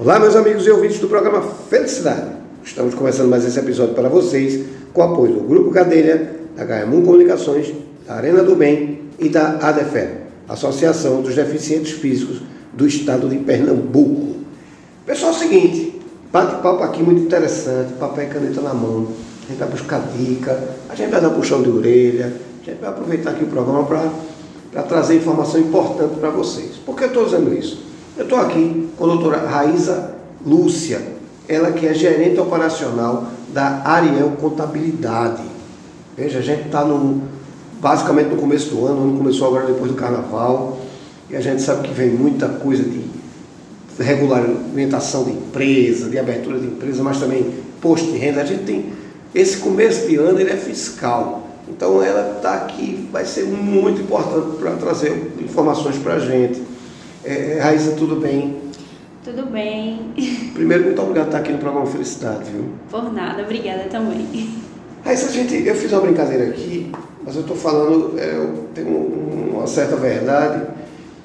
Olá, meus amigos e ouvintes do programa Felicidade. Estamos começando mais esse episódio para vocês com o apoio do Grupo Cadeira, da Gaiamum Comunicações, da Arena do Bem e da ADEFE, Associação dos Deficientes Físicos do Estado de Pernambuco. Pessoal, é o seguinte, bate-papo aqui muito interessante, papel e caneta na mão, a gente vai buscar dica, a gente vai dar puxão de orelha, a gente vai aproveitar aqui o programa para trazer informação importante para vocês. Por que eu estou dizendo isso? Eu estou aqui com a doutora Raíza Lúcia, ela que é gerente operacional da Ariel Contabilidade. Veja, a gente está no, basicamente no começo do ano, o ano começou agora depois do carnaval, e a gente sabe que vem muita coisa de regulamentação de empresa, de abertura de empresa, mas também posto de renda. A gente tem esse começo de ano ele é fiscal. Então ela está aqui, vai ser muito importante para trazer informações para a gente. É, é, Raíssa, tudo bem? Tudo bem. Primeiro, muito obrigado por estar aqui no programa Felicidade, viu? Por nada, obrigada também. Raíssa, gente, eu fiz uma brincadeira aqui, mas eu estou falando, é, eu tenho uma certa verdade,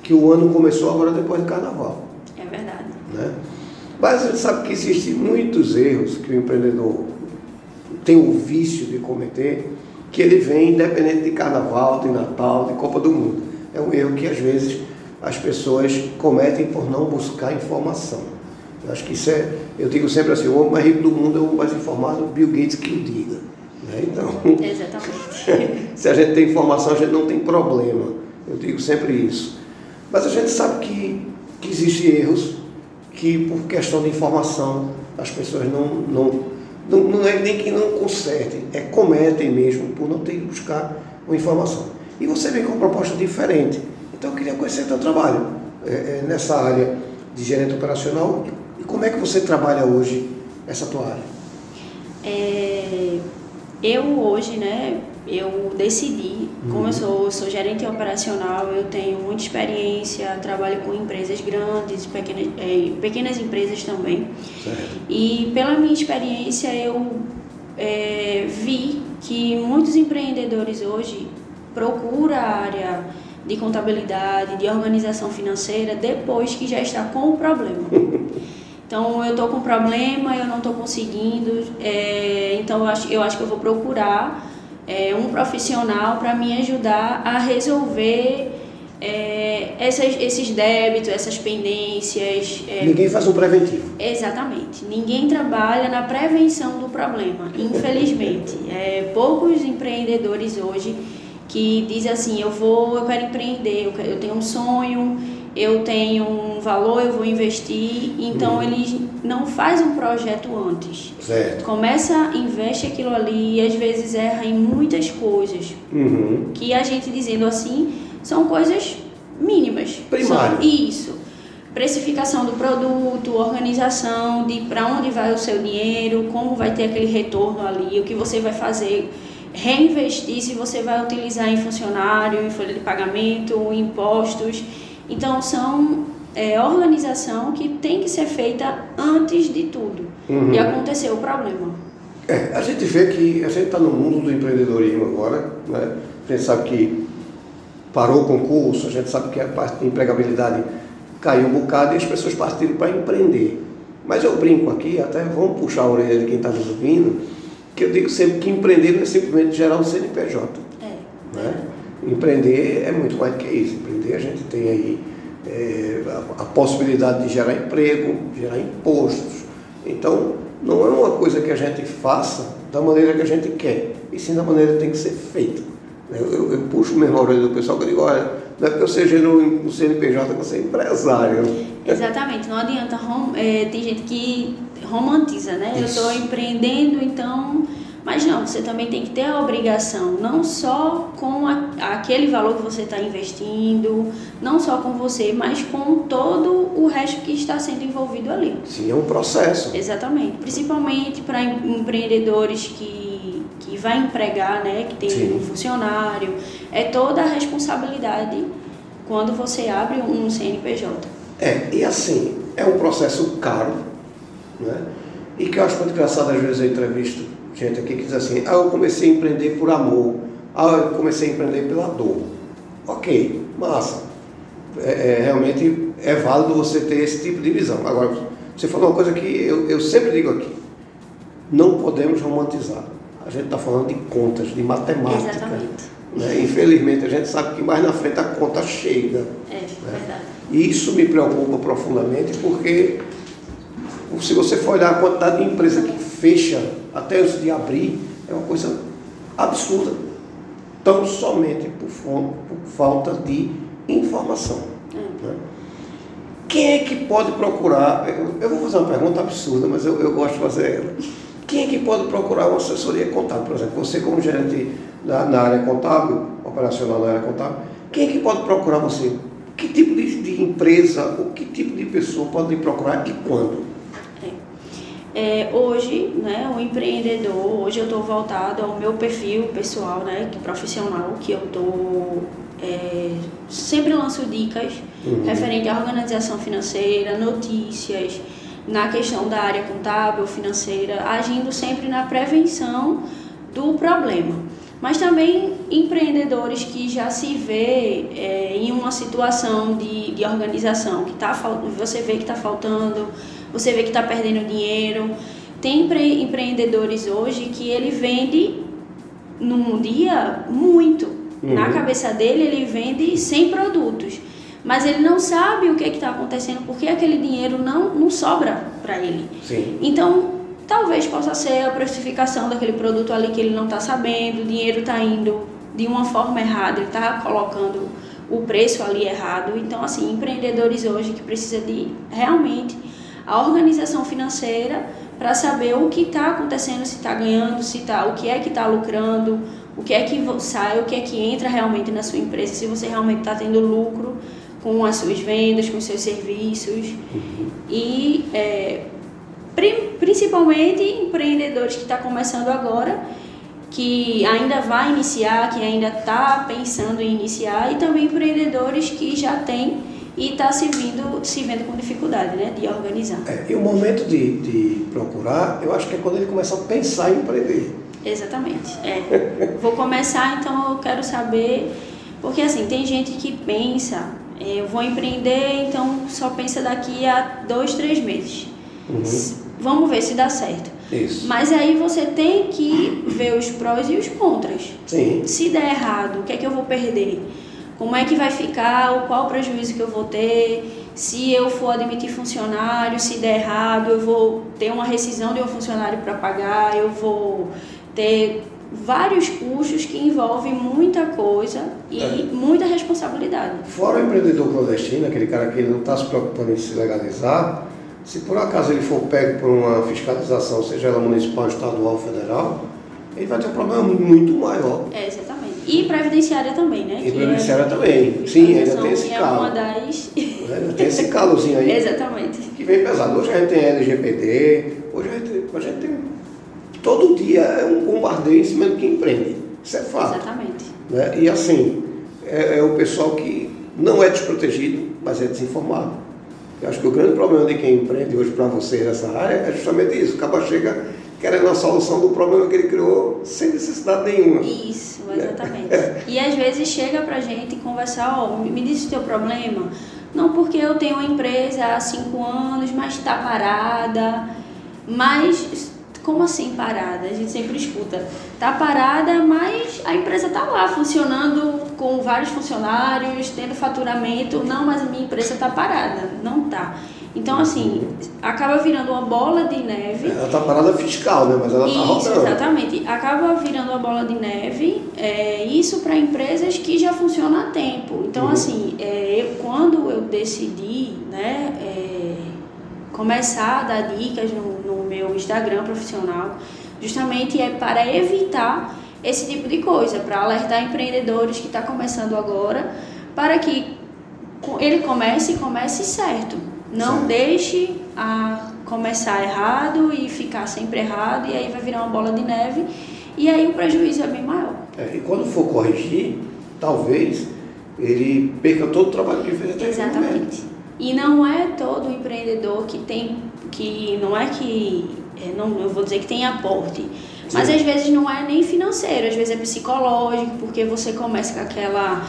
que o ano começou agora depois do carnaval. É verdade. Né? Mas a gente sabe que existem muitos erros que o empreendedor tem o vício de cometer, que ele vem independente de carnaval, de Natal, de Copa do Mundo. É um erro que às vezes as pessoas cometem por não buscar informação. Eu acho que isso é, eu digo sempre assim, o homem mais rico do mundo é o mais informado, Bill Gates que o diga. Né? Então, Exatamente. se a gente tem informação, a gente não tem problema. Eu digo sempre isso. Mas a gente sabe que, que existem erros que, por questão de informação, as pessoas não, não, não, não é nem que não consertem, é cometem mesmo por não ter que buscar uma informação. E você vem com uma proposta diferente então eu queria conhecer o teu trabalho é, é, nessa área de gerente operacional e como é que você trabalha hoje essa tua área? É, eu hoje, né, eu decidi, como eu uhum. sou, sou gerente operacional, eu tenho muita experiência, trabalho com empresas grandes, pequenas, é, pequenas empresas também. Certo. E pela minha experiência eu é, vi que muitos empreendedores hoje procuram a área de contabilidade, de organização financeira, depois que já está com o problema. Então, eu estou com problema, eu não estou conseguindo, é, então eu acho, eu acho que eu vou procurar é, um profissional para me ajudar a resolver é, essas, esses débitos, essas pendências. É, Ninguém faz um preventivo. Exatamente. Ninguém trabalha na prevenção do problema, infelizmente. É, poucos empreendedores hoje que diz assim, eu vou, eu quero empreender, eu, quero, eu tenho um sonho, eu tenho um valor, eu vou investir, então uhum. eles não faz um projeto antes. Certo. Começa, investe aquilo ali e às vezes erra em muitas coisas. Uhum. Que a gente dizendo assim, são coisas mínimas. Primário. São, isso. Precificação do produto, organização de para onde vai o seu dinheiro, como vai ter aquele retorno ali, o que você vai fazer reinvestir se você vai utilizar em funcionário, em folha de pagamento, em impostos. Então, são é, organização que tem que ser feita antes de tudo. Uhum. E aconteceu o problema. É, a gente vê que a gente está no mundo do empreendedorismo agora, né? A gente sabe que parou o concurso, a gente sabe que a parte de empregabilidade caiu um bocado e as pessoas partiram para empreender. Mas eu brinco aqui, até vamos puxar a orelha de quem está nos ouvindo, que eu digo sempre que empreender não é simplesmente gerar um CNPJ. É. Né? Empreender é muito mais do que isso. Empreender a gente tem aí é, a, a, possibilidade de gerar emprego, gerar impostos. Então, não é uma coisa que a gente faça da maneira que a gente quer, e sim da maneira que tem que ser feita. Eu, eu, eu puxo mesmo a orelha do pessoal que eu digo, olha, não é porque eu seja no, no CNPJ que eu sou empresário. Exatamente, não adianta. É, tem gente que romantiza, né? Isso. Eu estou empreendendo, então. Mas não, você também tem que ter a obrigação, não só com a, aquele valor que você está investindo, não só com você, mas com todo o resto que está sendo envolvido ali. Sim, é um processo. Exatamente. Principalmente para empreendedores que, que vai empregar, né? Que tem Sim. um funcionário. É toda a responsabilidade quando você abre um CNPJ. É, e assim, é um processo caro né? E que eu acho muito engraçado, às vezes eu entrevisto gente aqui que diz assim, ah, eu comecei a empreender por amor, ah, eu comecei a empreender pela dor. Ok, massa. É, é, realmente é válido você ter esse tipo de visão. Agora, Você falou uma coisa que eu, eu sempre digo aqui. Não podemos romantizar. A gente está falando de contas, de matemática. Exatamente. Né? Infelizmente, a gente sabe que mais na frente a conta chega. É, né? verdade. E isso me preocupa profundamente porque se você for olhar a quantidade de empresa que fecha até antes de abrir, é uma coisa absurda. Tão somente por, por falta de informação. É. Né? Quem é que pode procurar? Eu, eu, vou fazer uma pergunta absurda, mas eu, eu gosto de fazer ela. Quem é que pode procurar uma assessoria contábil? Por exemplo, você como gerente na, na área contábil, operacional na área contábil, quem é que pode procurar você? Que tipo de, de empresa ou que tipo de pessoa pode lhe procurar e quando? É, hoje, né, o empreendedor, hoje eu estou voltado ao meu perfil pessoal, né, que profissional, que eu estou é, sempre lanço dicas uhum. referente à organização financeira, notícias, na questão da área contábil, financeira, agindo sempre na prevenção do problema. Mas também empreendedores que já se vê é, em uma situação de, de organização, que tá, você vê que está faltando você vê que está perdendo dinheiro. Tem empreendedores hoje que ele vende num dia muito. Uhum. Na cabeça dele, ele vende 100 produtos. Mas ele não sabe o que está acontecendo, porque aquele dinheiro não, não sobra para ele. Sim. Então, talvez possa ser a precificação daquele produto ali que ele não está sabendo, o dinheiro está indo de uma forma errada, ele está colocando o preço ali errado. Então, assim, empreendedores hoje que precisa de realmente a organização financeira para saber o que está acontecendo, se está ganhando, se tá, o que é que está lucrando, o que é que sai, o que é que entra realmente na sua empresa, se você realmente está tendo lucro com as suas vendas, com os seus serviços. Uhum. E é, principalmente empreendedores que estão tá começando agora, que ainda vai iniciar, que ainda está pensando em iniciar, e também empreendedores que já têm e está se, vindo, se vendo com dificuldade né, de organizar. É, e o momento de, de procurar, eu acho que é quando ele começa a pensar em empreender. Exatamente. É. Vou começar, então eu quero saber, porque assim, tem gente que pensa, eu vou empreender, então só pensa daqui a dois, três meses. Uhum. Vamos ver se dá certo. Isso. Mas aí você tem que ver os prós e os contras. Sim. Se der errado, o que é que eu vou perder? Como é que vai ficar, qual o prejuízo que eu vou ter, se eu for admitir funcionário, se der errado, eu vou ter uma rescisão de um funcionário para pagar, eu vou ter vários custos que envolvem muita coisa e é. muita responsabilidade. Fora o empreendedor clandestino, aquele cara que não está se preocupando em se legalizar, se por acaso ele for pego por uma fiscalização, seja ela municipal, estadual ou federal, ele vai ter um problema muito maior. É. E previdenciária também, né? E previdenciária é, também. Sim, ainda tem esse calo. É uma das... Ainda tem esse calozinho aí. Exatamente. Que vem pesado. Hoje a gente tem LGPD, hoje a gente, a gente tem... Todo dia é um bombardeio em cima do que empreende. Isso é fato. Exatamente. Né? E assim, é, é o pessoal que não é desprotegido, mas é desinformado. Eu acho que o grande problema de quem empreende hoje para você nessa área é justamente isso. Acaba chega querendo a solução do problema que ele criou sem necessidade nenhuma. Isso, exatamente. E às vezes chega pra gente conversar, ó, oh, me diz o teu problema. Não porque eu tenho uma empresa há cinco anos, mas está parada. Mas como assim parada? A gente sempre escuta. Tá parada, mas a empresa tá lá funcionando com vários funcionários, tendo faturamento. Não, mas a minha empresa tá parada. Não tá. Então, assim, acaba virando uma bola de neve. Ela está parada fiscal, né? Mas ela está rodando. Exatamente. Acaba virando uma bola de neve. É, isso para empresas que já funcionam há tempo. Então, uhum. assim, é, eu, quando eu decidi né, é, começar a dar dicas no, no meu Instagram profissional, justamente é para evitar esse tipo de coisa, para alertar empreendedores que estão tá começando agora, para que ele comece e comece certo. Não certo. deixe a começar errado e ficar sempre errado, e aí vai virar uma bola de neve, e aí o prejuízo é bem maior. É, e quando for corrigir, talvez ele perca todo o trabalho que ele fez até Exatamente. E não é todo empreendedor que tem, que não é que, é, não, eu vou dizer que tem aporte, Sim. mas às vezes não é nem financeiro, às vezes é psicológico, porque você começa com aquela.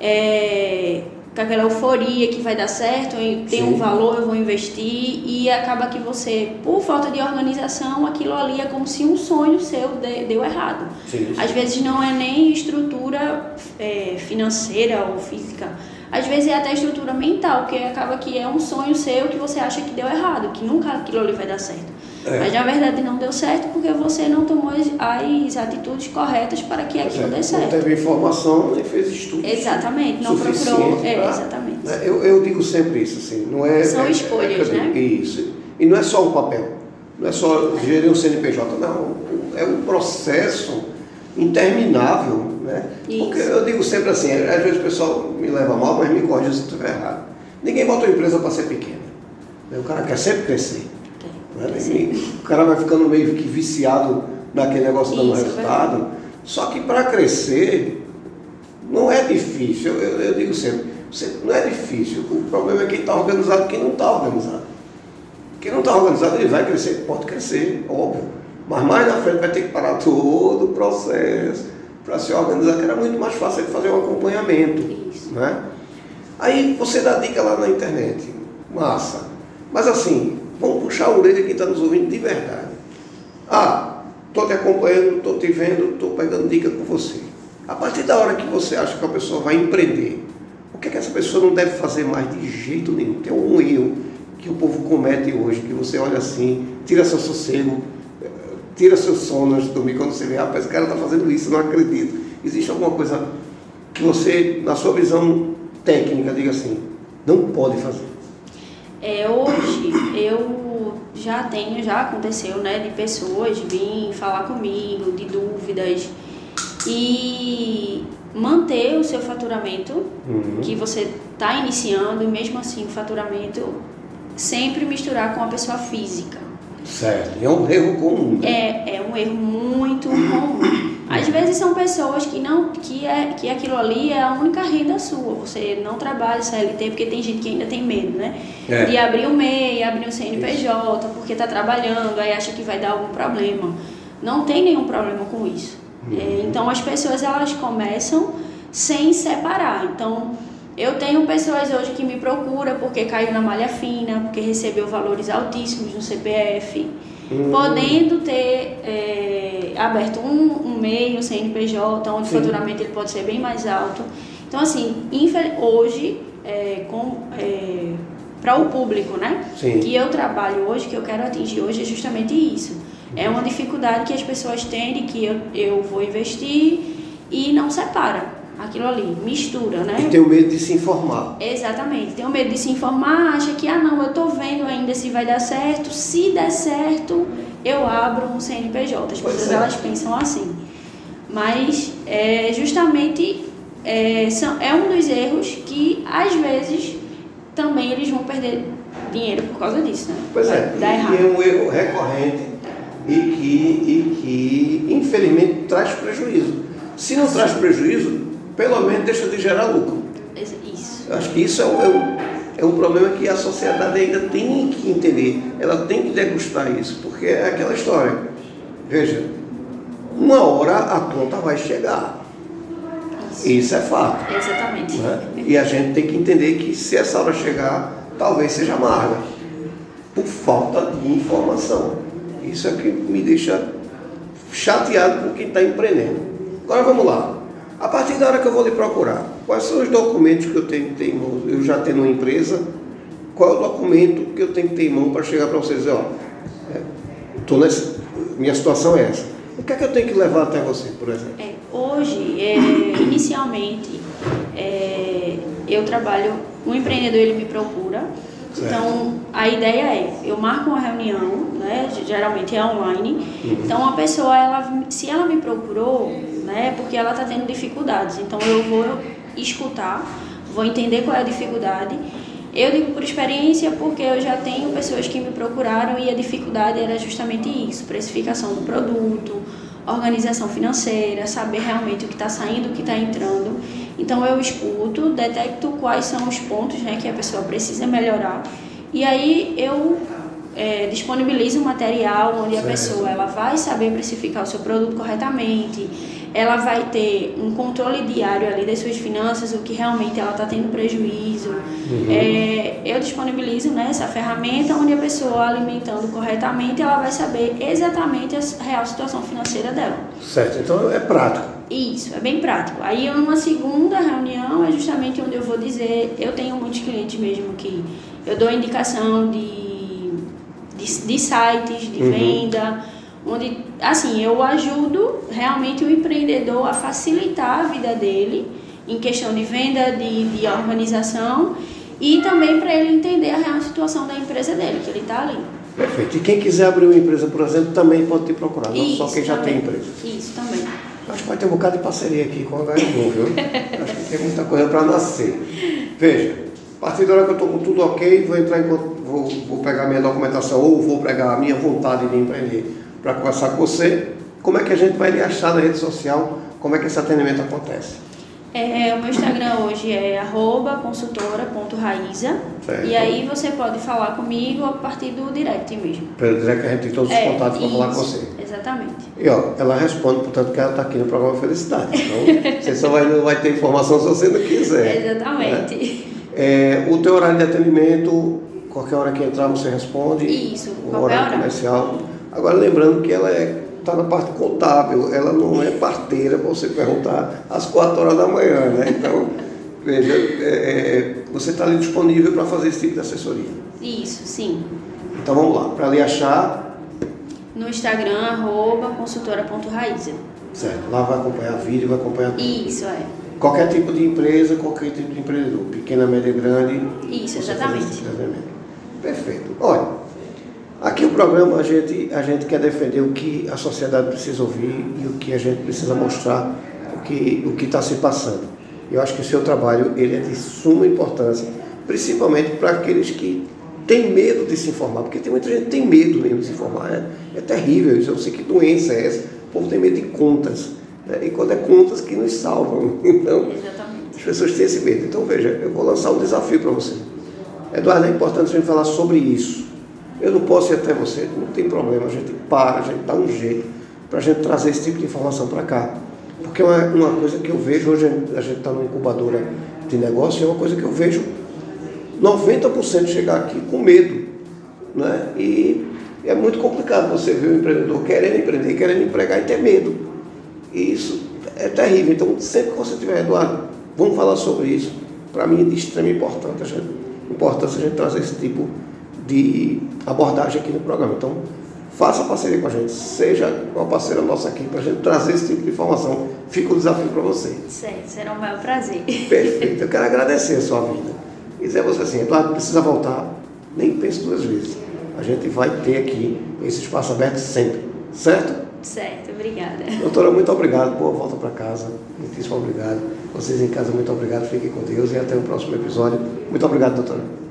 É, com aquela euforia que vai dar certo, tem Sim. um valor, eu vou investir, e acaba que você, por falta de organização, aquilo ali é como se um sonho seu deu errado. Sim. Às vezes não é nem estrutura é, financeira ou física, às vezes é até estrutura mental, porque acaba que é um sonho seu que você acha que deu errado, que nunca aquilo ali vai dar certo. É. Mas na verdade não deu certo porque você não tomou as, as atitudes corretas para que aquilo é, dê certo. Não teve informação nem fez estudos. Exatamente, não procurou. É, pra, exatamente. Né? Eu, eu digo sempre isso, assim, não é. São é, escolhas, é, né? Isso. E não é só um papel, não é só gerir um CNPJ, não. É um processo interminável, né? Isso. Porque eu digo sempre assim, às vezes o pessoal me leva mal, mas me corrija se estiver errado. Ninguém bota uma empresa para ser pequena. O cara quer sempre crescer. Né? o cara vai ficando meio que viciado naquele negócio dando Isso, resultado. É Só que para crescer não é difícil. Eu, eu, eu digo sempre, você, não é difícil. O problema é quem está organizado e quem não está organizado. Quem não está organizado, ele vai crescer, pode crescer, óbvio. Mas mais na frente vai ter que parar todo o processo para se organizar, que era muito mais fácil ele fazer um acompanhamento. Isso. Né? Aí você dá dica lá na internet. Massa. Mas assim, Vamos puxar a orelha quem está nos ouvindo de verdade. Ah, estou te acompanhando, estou te vendo, estou pegando dica com você. A partir da hora que você acha que a pessoa vai empreender, o que, é que essa pessoa não deve fazer mais de jeito nenhum? Tem um erro que o povo comete hoje, que você olha assim, tira seu sossego, tira seu sono antes de dormir, quando você vê, rapaz, esse cara está fazendo isso, não acredito. Existe alguma coisa que você, na sua visão técnica, diga assim, não pode fazer? É, hoje eu já tenho, já aconteceu, né, de pessoas vir falar comigo, de dúvidas e manter o seu faturamento uhum. que você está iniciando e mesmo assim o faturamento sempre misturar com a pessoa física. Certo, é um erro comum. Né? É, é um erro muito comum. Às vezes são pessoas que não que é que aquilo ali é a única renda sua. Você não trabalha CLT porque tem gente que ainda tem medo, né? É. De abrir o MEI, abrir o CNPJ, isso. porque está trabalhando, aí acha que vai dar algum problema. Não tem nenhum problema com isso. Uhum. É, então as pessoas elas começam sem separar. Então eu tenho pessoas hoje que me procuram porque caiu na malha fina, porque recebeu valores altíssimos no CPF Hum. podendo ter é, aberto um, um meio, um CNPJ, onde Sim. o faturamento ele pode ser bem mais alto. Então, assim, hoje, é, é, para o público, né? Sim. Que eu trabalho hoje, que eu quero atingir hoje, é justamente isso. É uma dificuldade que as pessoas têm de que eu, eu vou investir e não separa aquilo ali, mistura, né? E tem o medo de se informar. Exatamente, tem o medo de se informar, acha que, ah não, eu tô vendo ainda se vai dar certo, se der certo, eu abro um CNPJ. As pessoas, é. elas pensam assim. Mas, é, justamente, é, são, é um dos erros que, às vezes, também eles vão perder dinheiro por causa disso, né? Pois é, Dá errado. é um erro recorrente e que, e que, infelizmente, traz prejuízo. Se não traz prejuízo, pelo menos deixa de gerar lucro. Isso. Eu acho que isso é um, é, um, é um problema que a sociedade ainda tem que entender. Ela tem que degustar isso, porque é aquela história. Veja, uma hora a conta vai chegar. Isso, isso é fato. Exatamente. Né? E a gente tem que entender que se essa hora chegar, talvez seja amarga. Por falta de informação. Isso é que me deixa chateado com quem está empreendendo. Agora vamos lá. A partir da hora que eu vou lhe procurar, quais são os documentos que eu tenho que ter em mão? Eu já tenho uma empresa, qual é o documento que eu tenho que ter em mão para chegar para vocês dizer, ó, é, tô nessa, minha situação é essa. O que é que eu tenho que levar até você, por exemplo? É, hoje, é, inicialmente, é, eu trabalho, o empreendedor ele me procura, Certo. Então, a ideia é, eu marco uma reunião, né, geralmente é online. Uhum. Então, a pessoa, ela, se ela me procurou, né, porque ela está tendo dificuldades, então eu vou escutar, vou entender qual é a dificuldade. Eu digo por experiência porque eu já tenho pessoas que me procuraram e a dificuldade era justamente isso: precificação do produto, organização financeira, saber realmente o que está saindo, o que está entrando. Então eu escuto, detecto quais são os pontos né, que a pessoa precisa melhorar E aí eu é, disponibilizo um material onde certo. a pessoa ela vai saber precificar o seu produto corretamente, ela vai ter um controle diário ali das suas finanças, o que realmente ela está tendo prejuízo. Uhum. É, eu disponibilizo né, essa ferramenta onde a pessoa alimentando corretamente, ela vai saber exatamente a real situação financeira dela. Certo, então é prático. Isso, é bem prático. Aí uma segunda reunião é justamente onde eu vou dizer, eu tenho muitos clientes mesmo que eu dou indicação de, de, de sites de uhum. venda, onde assim eu ajudo realmente o empreendedor a facilitar a vida dele em questão de venda, de, de organização e também para ele entender a real situação da empresa dele, que ele está ali. Perfeito. E quem quiser abrir uma empresa, por exemplo, também pode te procurar, não Isso só quem já tem empresa. Isso também. Acho que vai ter um bocado de parceria aqui com a HM, viu? Acho que tem muita coisa para nascer. Veja, a partir da hora que eu estou com tudo ok, vou entrar em, vou, vou pegar minha documentação ou vou pegar a minha vontade de empreender para conversar com você. Como é que a gente vai lhe achar na rede social? Como é que esse atendimento acontece? É, o meu Instagram hoje é consultora.raiza e aí você pode falar comigo a partir do direct mesmo. Pelo direct a gente tem todos os é, contatos para falar com você. Exatamente. E ó, ela responde, portanto, que ela está aqui no programa Felicidade. Então, você só vai, vai ter informação se você não quiser. Exatamente. Né? É, o teu horário de atendimento, qualquer hora que entrar você responde. Isso, o horário comercial. Agora lembrando que ela está é, na parte contábil, ela não é parteira para você perguntar às 4 horas da manhã, né? Então, veja, é, é você está ali disponível para fazer esse tipo de assessoria. Isso, sim. Então vamos lá, para lhe achar. No Instagram, arroba consultora.raiza. Certo, lá vai acompanhar vídeo, vai acompanhar tudo. Isso, é. Qualquer tipo de empresa, qualquer tipo de empreendedor, pequena, média, grande. Isso, exatamente. Perfeito. Olha, aqui o programa a gente, a gente quer defender o que a sociedade precisa ouvir e o que a gente precisa mostrar, o que o está se passando. Eu acho que o seu trabalho ele é de suma importância, principalmente para aqueles que têm medo de se informar, porque tem muita gente que tem medo mesmo de se informar. É, é terrível isso, eu sei que doença é essa. O povo tem medo de contas. Né? E quando é contas que nos salvam. Então, Exatamente. as pessoas têm esse medo. Então, veja, eu vou lançar um desafio para você. Eduardo, é importante a gente falar sobre isso. Eu não posso ir até você, não tem problema, a gente para, a gente dá um jeito para a gente trazer esse tipo de informação para cá. Porque é uma, uma coisa que eu vejo, hoje a gente está numa incubadora de negócio, é uma coisa que eu vejo 90% chegar aqui com medo. Né? E é muito complicado você ver o empreendedor querendo empreender, querendo empregar e ter medo. E isso é terrível. Então, sempre que você tiver, Eduardo, vamos falar sobre isso. Para mim é de extrema importância importância a gente trazer esse tipo de abordagem aqui no programa. Então, faça parceria com a gente, seja uma parceira nossa aqui para a gente trazer esse tipo de informação. Fica o desafio para você. Certo, será um maior prazer. Perfeito. Eu quero agradecer a sua vida. E dizer a você assim, Eduardo, precisa voltar, nem pense duas vezes. A gente vai ter aqui esse espaço aberto sempre, certo? Certo, obrigada. Doutora, muito obrigado. Boa volta para casa. Muitíssimo obrigado. Vocês em casa, muito obrigado. Fiquem com Deus e até o próximo episódio. Muito obrigado, doutora.